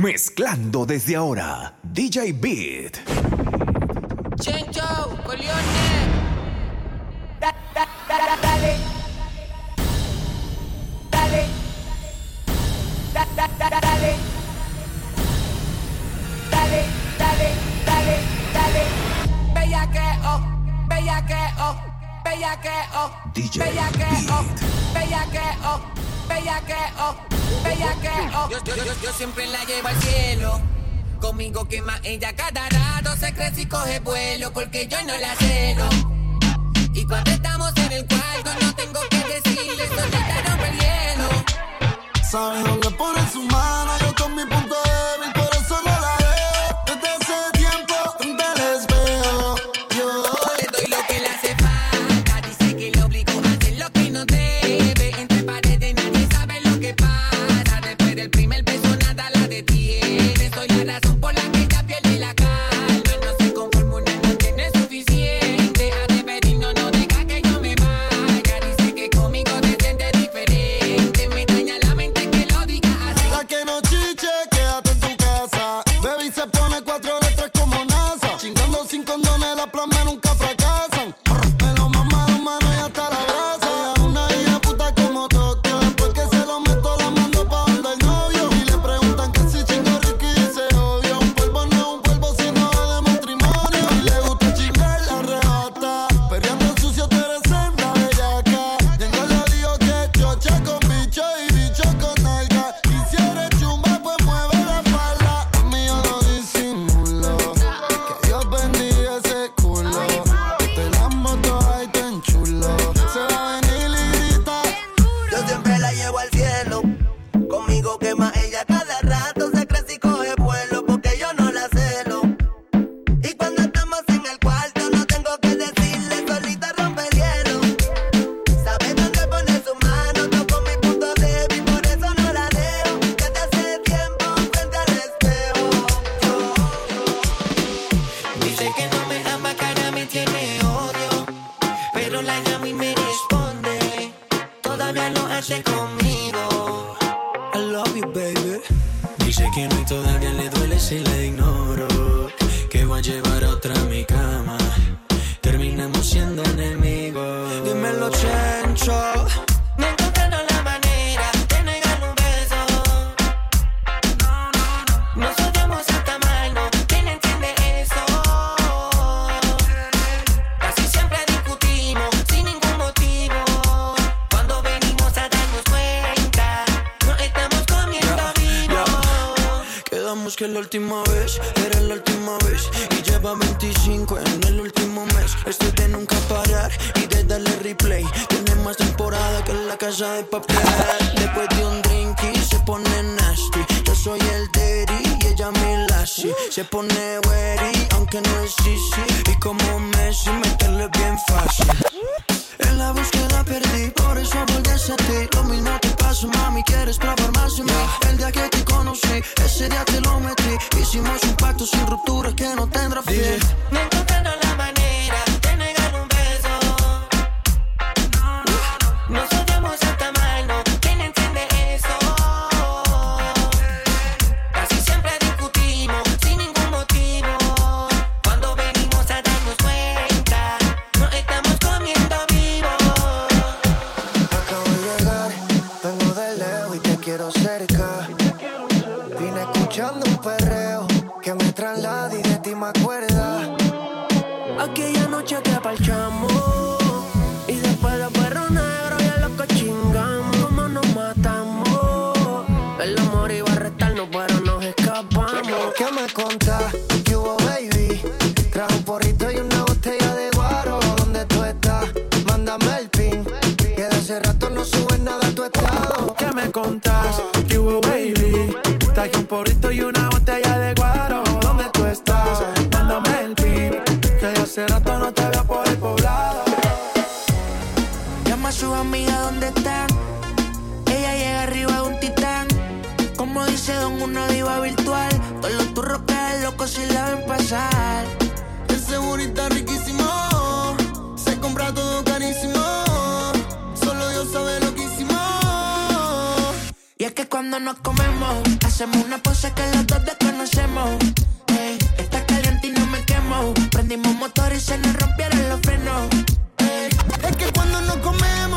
Mezclando desde ahora, DJ Beat. Chencho, Colione. Da, da, da, dale. Dale. dale. Dale, dale, dale, dale. Bellaqueo, bellaqueo, bellaqueo. DJ bellaqueo, Beat. Bellaqueo, bellaqueo. Oh. Yo, yo, yo, yo, siempre la llevo al cielo. Conmigo quema ella cada rato se crece y coge vuelo porque yo no la cero. Y cuando estamos en el cuarto no tengo que decirle, solita rompe el hielo. Dónde su mano. responde, todavía no hace conmigo. I love you, baby. Dice que no y todavía le duele si la ignoro. Que voy a llevar otra a mi cama. Terminamos siendo enemigos. Dímelo, Chencho nos comemos. Hacemos una pose que los dos desconocemos. Ey, está caliente y no me quemo. Prendimos motor y se nos rompieron los frenos. Es que cuando nos comemos.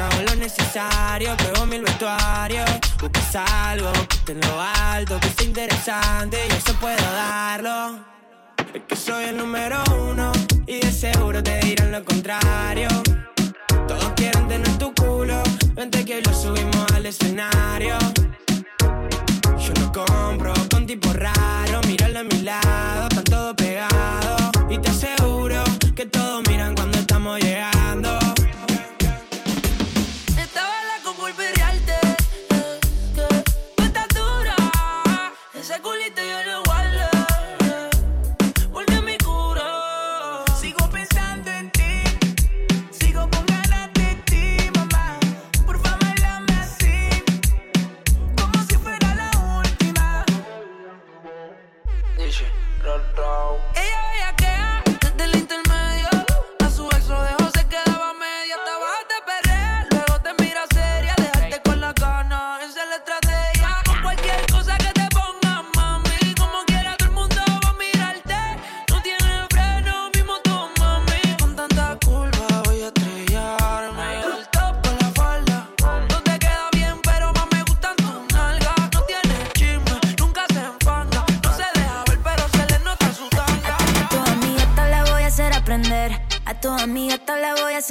hago lo necesario, pruebo mil vestuarios, buscas algo que lo alto, que es interesante y eso puedo darlo. Es que soy el número uno y de seguro te dirán lo contrario. Todos quieren tener tu culo, vente que hoy lo subimos al escenario. Yo lo compro con tipo raro, míralo a mi lado, están todos pegados y te aseguro que todos miran cuando estamos llegando. A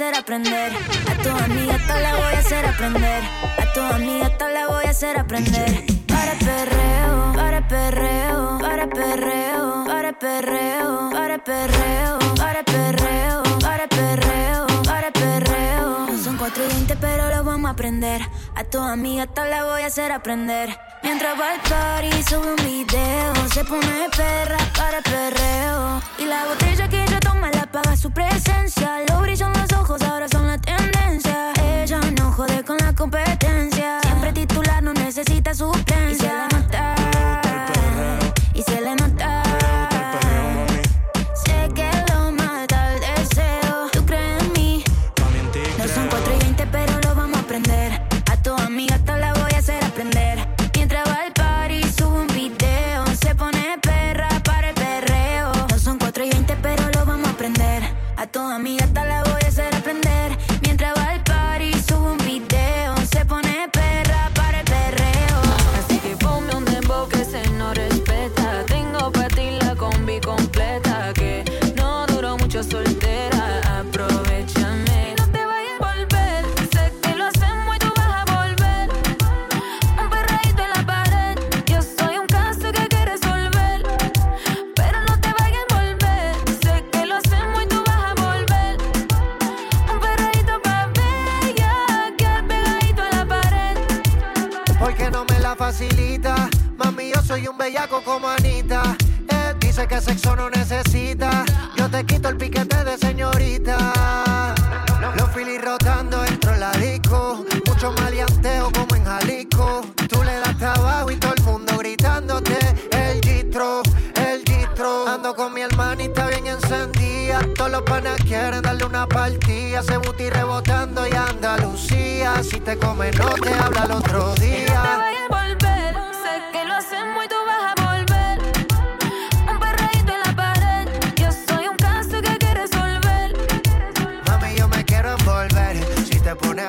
tu amiga hasta le voy a hacer aprender. A tu amiga hasta le voy a hacer aprender. Para perreo, para perreo, para perreo, para perreo, para perreo, para perreo, para perreo, para perreo. Son cuatro y 20, pero lo vamos a aprender. A tu amiga hasta le voy a hacer aprender. Mientras va al party, sube un video. Se pone perra para el perreo. Y la botella que ella toma la paga su presencia. Lo brillan los ojos, ahora son la tendencia. Ella no jode con la competencia. Siempre titular, no necesita suplencia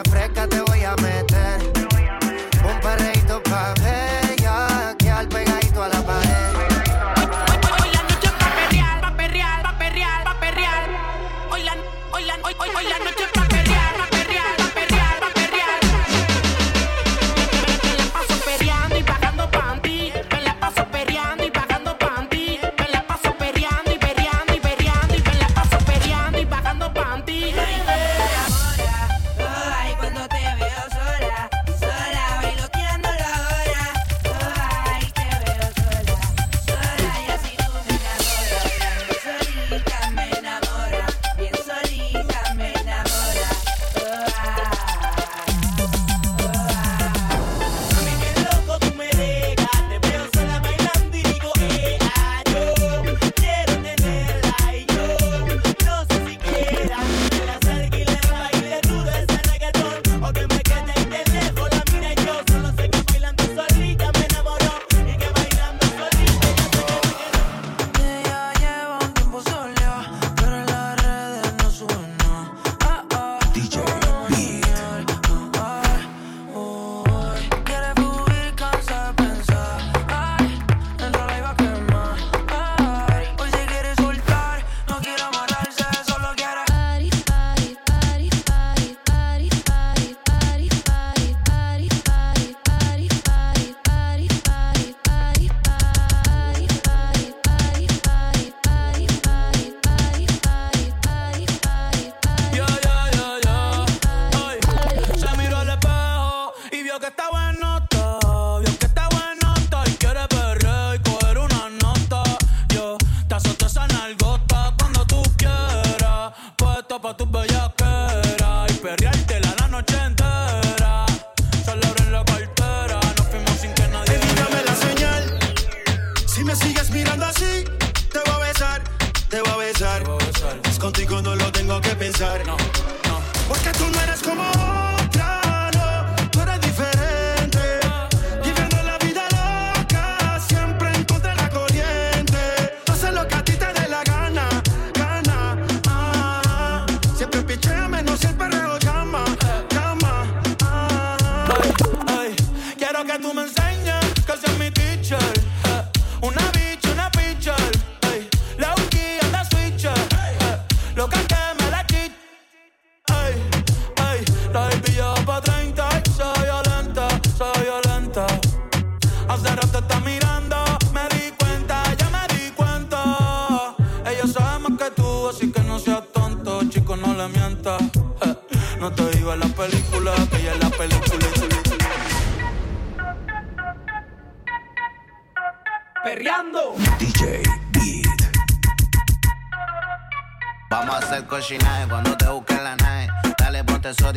fresca te voy a meter.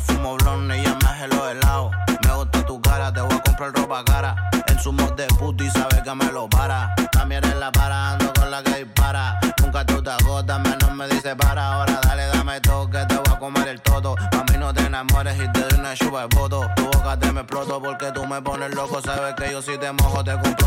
fumo blonde, ella me hace los helados. Me gusta tu cara, te voy a comprar ropa cara. En su mod de puto y sabe que me lo para. También eres la para, ando con la que dispara. Nunca tú te agotas, menos me dice para. Ahora dale, dame toque, te voy a comer el toto. A mí no te enamores y te doy una chupa de voto. Tu boca te me exploto porque tú me pones loco. Sabes que yo si te mojo te compro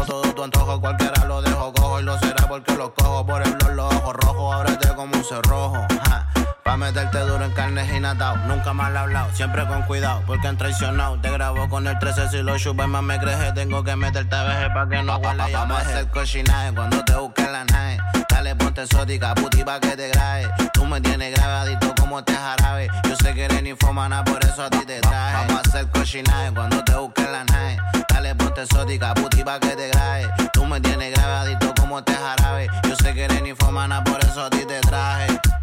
En carnes y natao. Nunca mal hablado, siempre con cuidado, porque han traicionado. Te grabo con el 13 si lo chupes más me creje. Tengo que meterte a veje pa' que no huela ya Vamos a hacer cochinaje cuando te busque la nave. Dale, ponte exótica, puti pa' que te grabe. Tú me tienes grabadito como este jarabe. Yo sé que eres ninfomana, por eso a ti te traje. Vamos a hacer cochinaje cuando te busque la nave. Dale, ponte exótica, puti pa' que te grabe. Tú me tienes grabadito como este jarabe. Yo sé que eres ninfomana, por eso a ti te traje.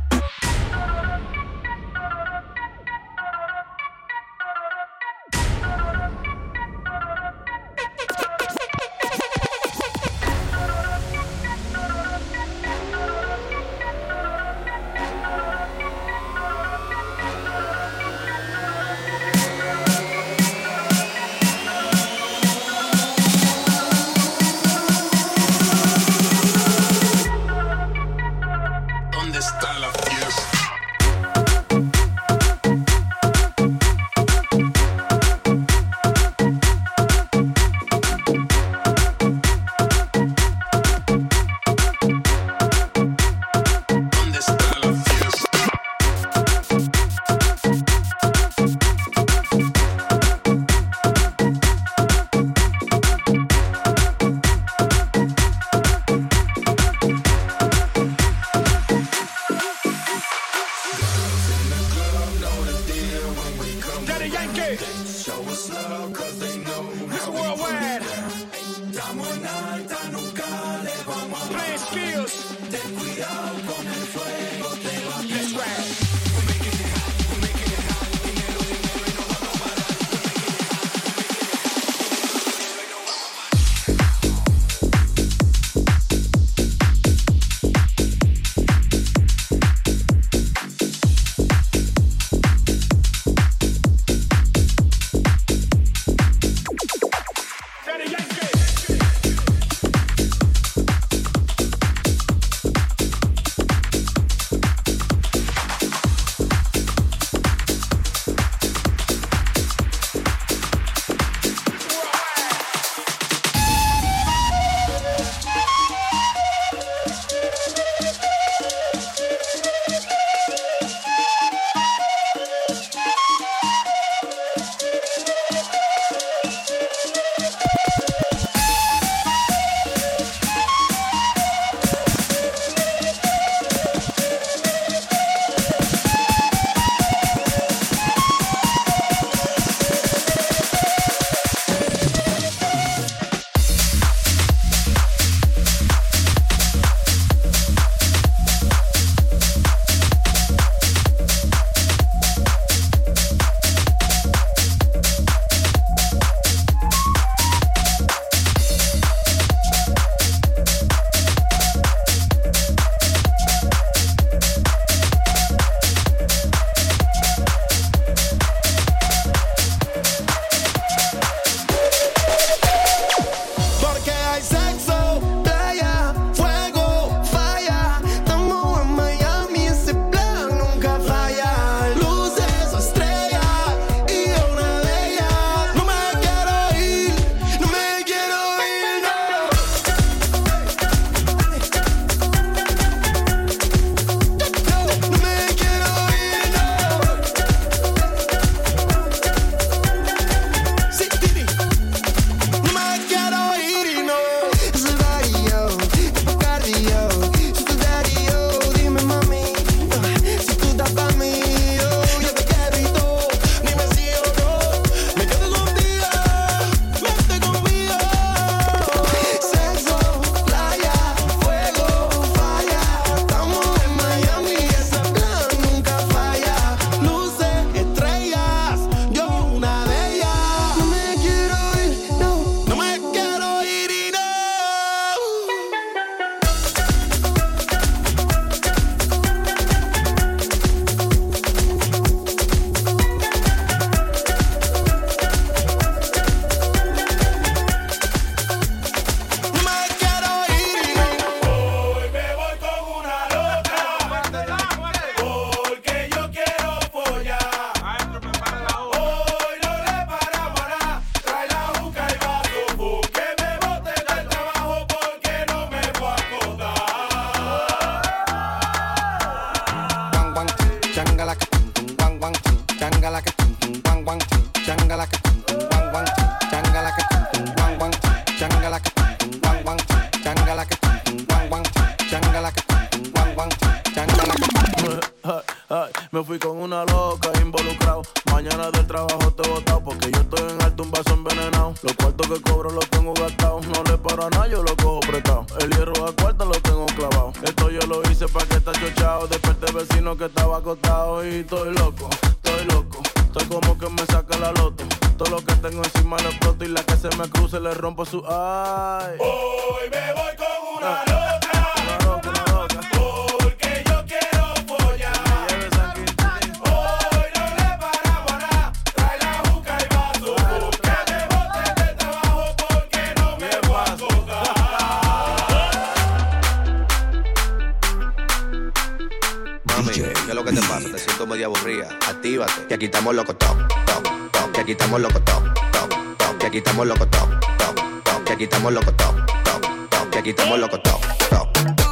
aburrida. Actívate, que aquí estamos locos, top, top, top. Que aquí estamos locos, top, top, top. Que aquí estamos locos, top, top, top. Que aquí estamos locos, top, top, top. Que aquí estamos locos, top, top.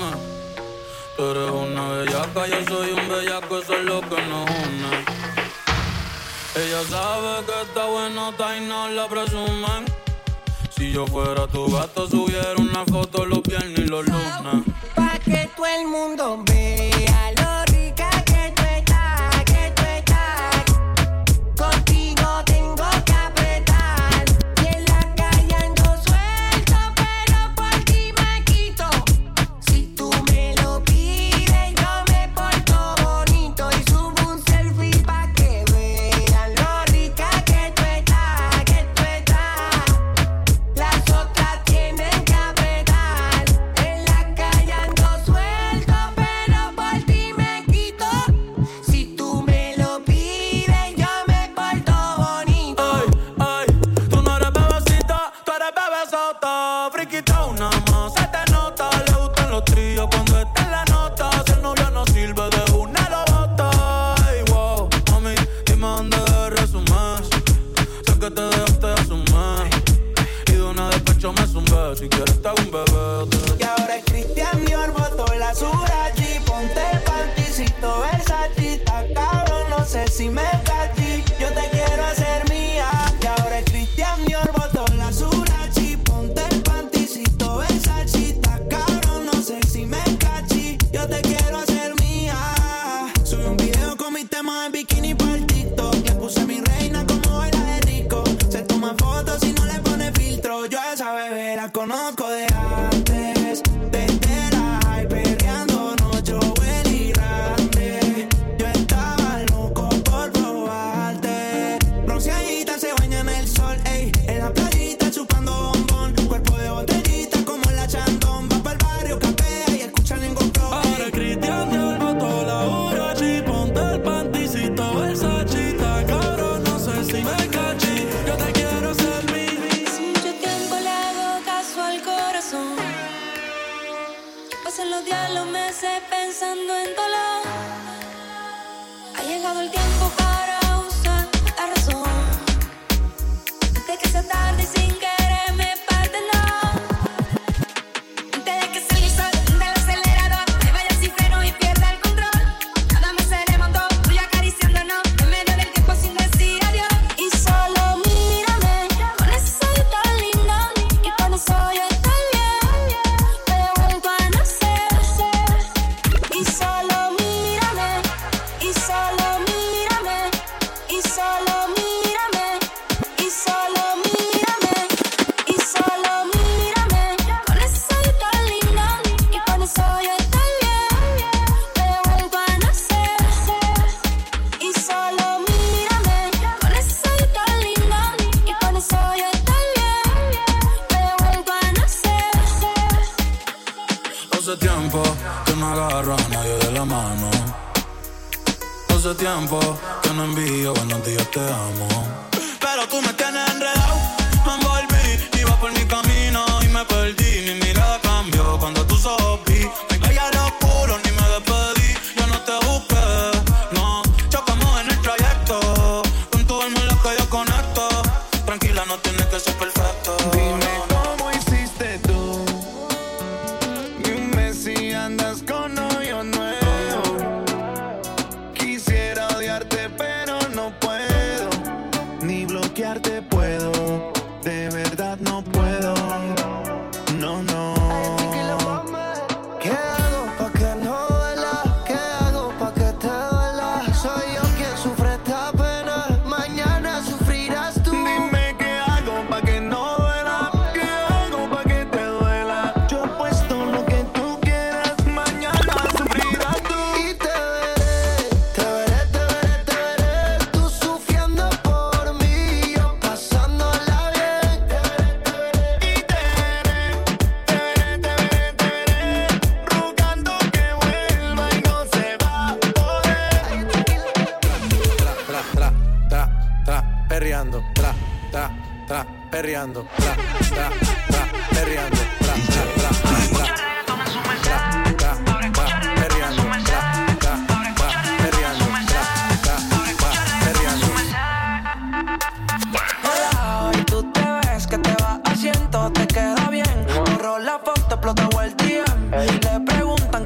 una. Tú eres una bellaca, yo soy un bellaco, eso es lo que nos une. Ella sabe que está bueno, está y no la presuman. Si yo fuera tu gato, subiera una foto los viernes y los lunes. Pa' que todo el mundo vea.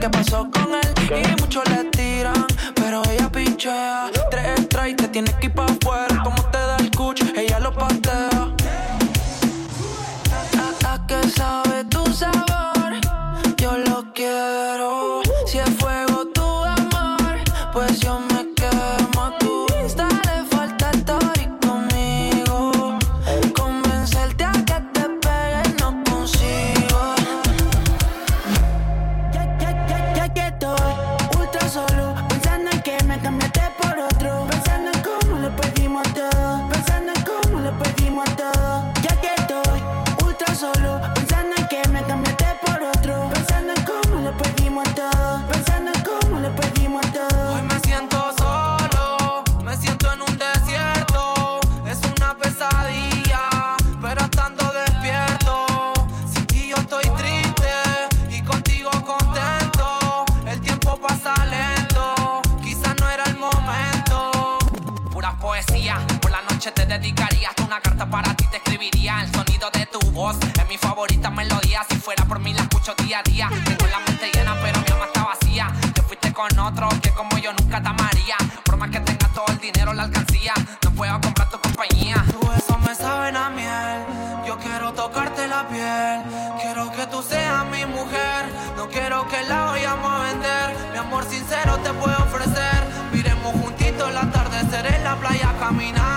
qué pasó con él. Y muchos le tiran, pero ella pinchea. amor sincero te puedo ofrecer. Miremos juntitos el atardecer en la playa caminar.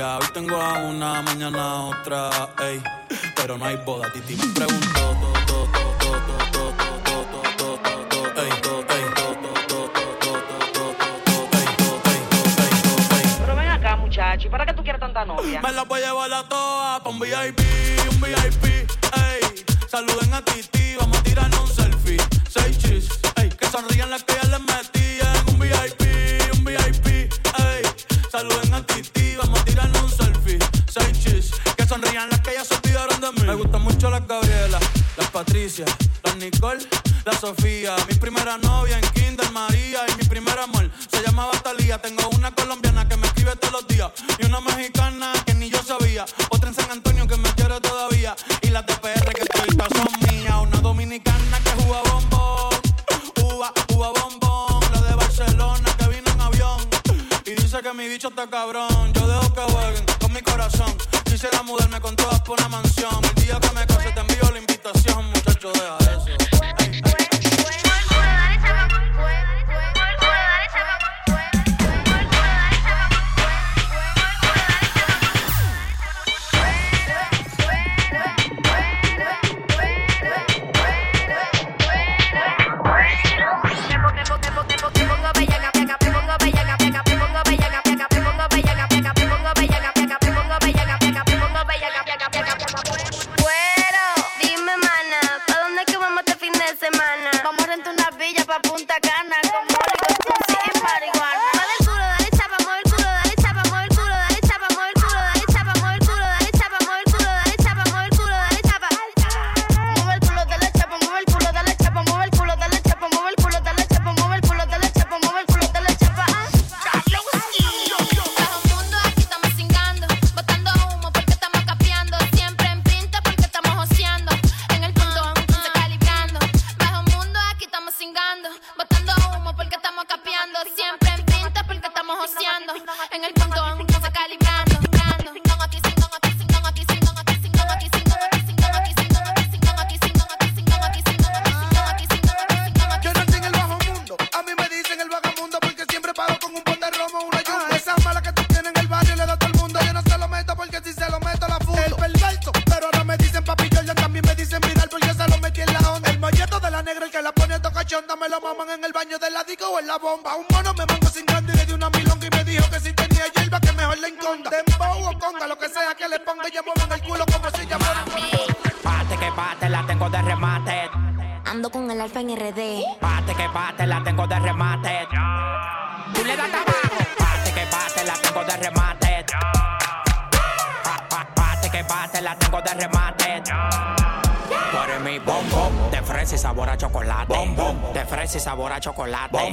novia. Hoy tengo a una, mañana a otra, ey. Pero no hay boda, Titi me preguntó. ¿Y para qué tú quieres tanta novia? Me la voy a llevar a toa pa' un VIP, un VIP, ey. Saluden a Titi, vamos a tirar un selfie. Seis chis, ey. Que sonrían las que ya les metí. las Gabriela, las Patricia, las Nicole, la Sofía. Mi primera novia en Kinder María y mi primer amor se llamaba Talía. Tengo una colombiana que me escribe todos los días y una mexicana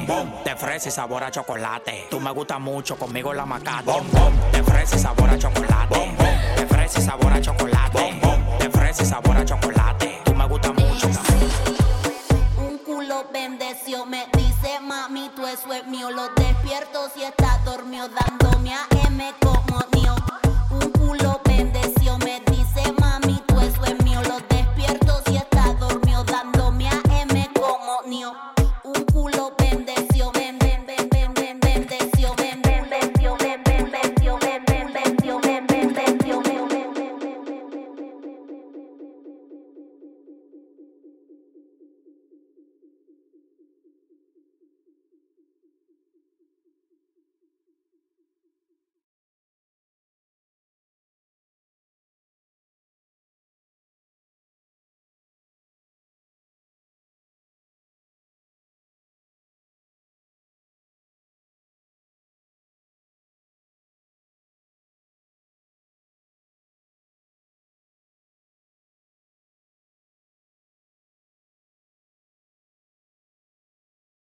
Bombón, te ofrece sabor a chocolate. Tú me gusta mucho, conmigo la macate. Bombón, te ofrece sabor a chocolate. Bombón, te ofrece sabor a chocolate. Bombón, te ofrece sabor a chocolate.